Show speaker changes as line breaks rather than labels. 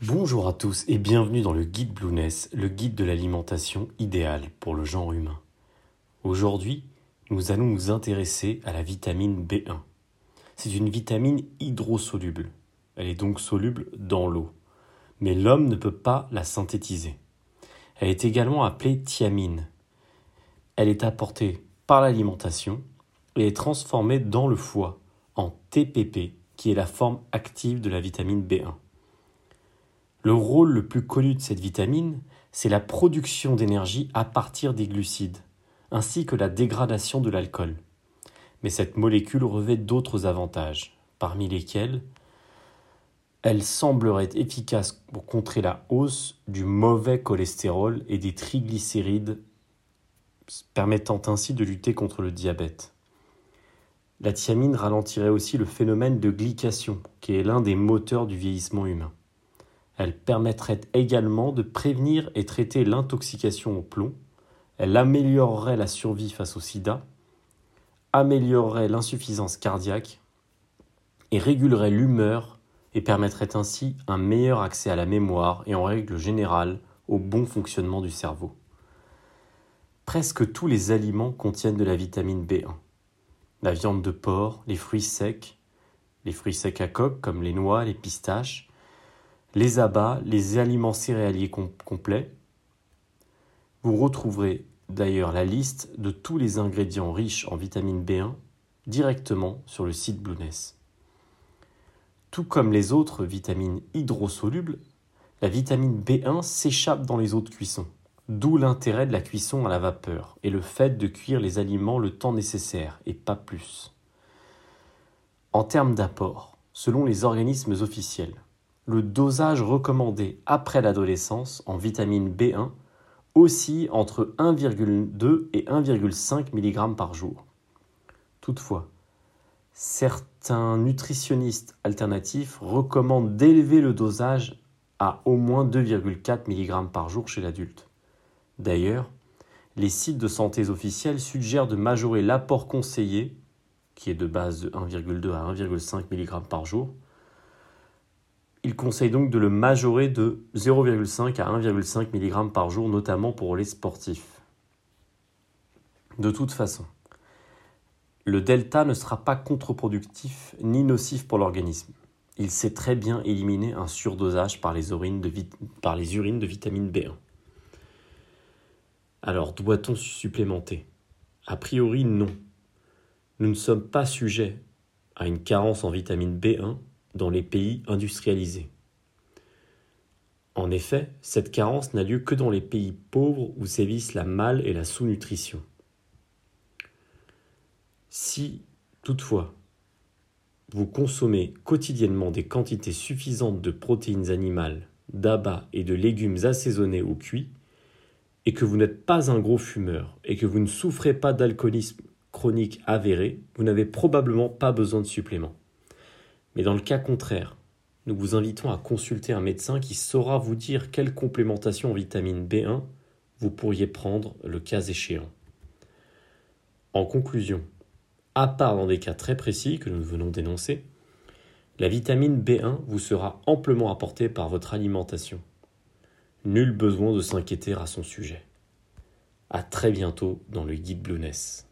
Bonjour à tous et bienvenue dans le guide Blueness, le guide de l'alimentation idéale pour le genre humain. Aujourd'hui, nous allons nous intéresser à la vitamine B1. C'est une vitamine hydrosoluble. Elle est donc soluble dans l'eau. Mais l'homme ne peut pas la synthétiser. Elle est également appelée thiamine. Elle est apportée par l'alimentation et est transformée dans le foie en TPP, qui est la forme active de la vitamine B1. Le rôle le plus connu de cette vitamine, c'est la production d'énergie à partir des glucides, ainsi que la dégradation de l'alcool. Mais cette molécule revêt d'autres avantages, parmi lesquels elle semblerait efficace pour contrer la hausse du mauvais cholestérol et des triglycérides, permettant ainsi de lutter contre le diabète. La thiamine ralentirait aussi le phénomène de glycation, qui est l'un des moteurs du vieillissement humain. Elle permettrait également de prévenir et traiter l'intoxication au plomb. Elle améliorerait la survie face au sida, améliorerait l'insuffisance cardiaque et régulerait l'humeur et permettrait ainsi un meilleur accès à la mémoire et en règle générale au bon fonctionnement du cerveau. Presque tous les aliments contiennent de la vitamine B1. La viande de porc, les fruits secs, les fruits secs à coque comme les noix, les pistaches, les abats, les aliments céréaliers complets. Vous retrouverez d'ailleurs la liste de tous les ingrédients riches en vitamine B1 directement sur le site Blueness. Tout comme les autres vitamines hydrosolubles, la vitamine B1 s'échappe dans les eaux de cuisson, d'où l'intérêt de la cuisson à la vapeur et le fait de cuire les aliments le temps nécessaire et pas plus. En termes d'apport, selon les organismes officiels, le dosage recommandé après l'adolescence en vitamine B1 oscille entre 1,2 et 1,5 mg par jour. Toutefois, certains nutritionnistes alternatifs recommandent d'élever le dosage à au moins 2,4 mg par jour chez l'adulte. D'ailleurs, les sites de santé officiels suggèrent de majorer l'apport conseillé, qui est de base de 1,2 à 1,5 mg par jour, il conseille donc de le majorer de 0,5 à 1,5 mg par jour, notamment pour les sportifs. De toute façon, le delta ne sera pas contre-productif ni nocif pour l'organisme. Il sait très bien éliminer un surdosage par les, urines de, vitamine B1. Alors, doit-on supplémenter? A priori, non. Nous ne sommes pas sujets à une carence en vitamine B1 dans les pays industrialisés. En effet, cette carence n'a lieu que dans les pays pauvres où sévissent la mal et la sous-nutrition. Si, toutefois, vous consommez quotidiennement des quantités suffisantes de protéines animales, d'abats et de légumes assaisonnés ou cuits, et que vous n'êtes pas un gros fumeur et que vous ne souffrez pas d'alcoolisme chronique avéré, vous n'avez probablement pas besoin de suppléments. Mais dans le cas contraire, nous vous invitons à consulter un médecin qui saura vous dire quelle complémentation en vitamine B1 vous pourriez prendre le cas échéant. En conclusion, à part dans des cas très précis que nous venons d'énoncer, la vitamine B1 vous sera amplement apportée par votre alimentation. Nul besoin de s'inquiéter à son sujet. À très bientôt dans le guide Blueness.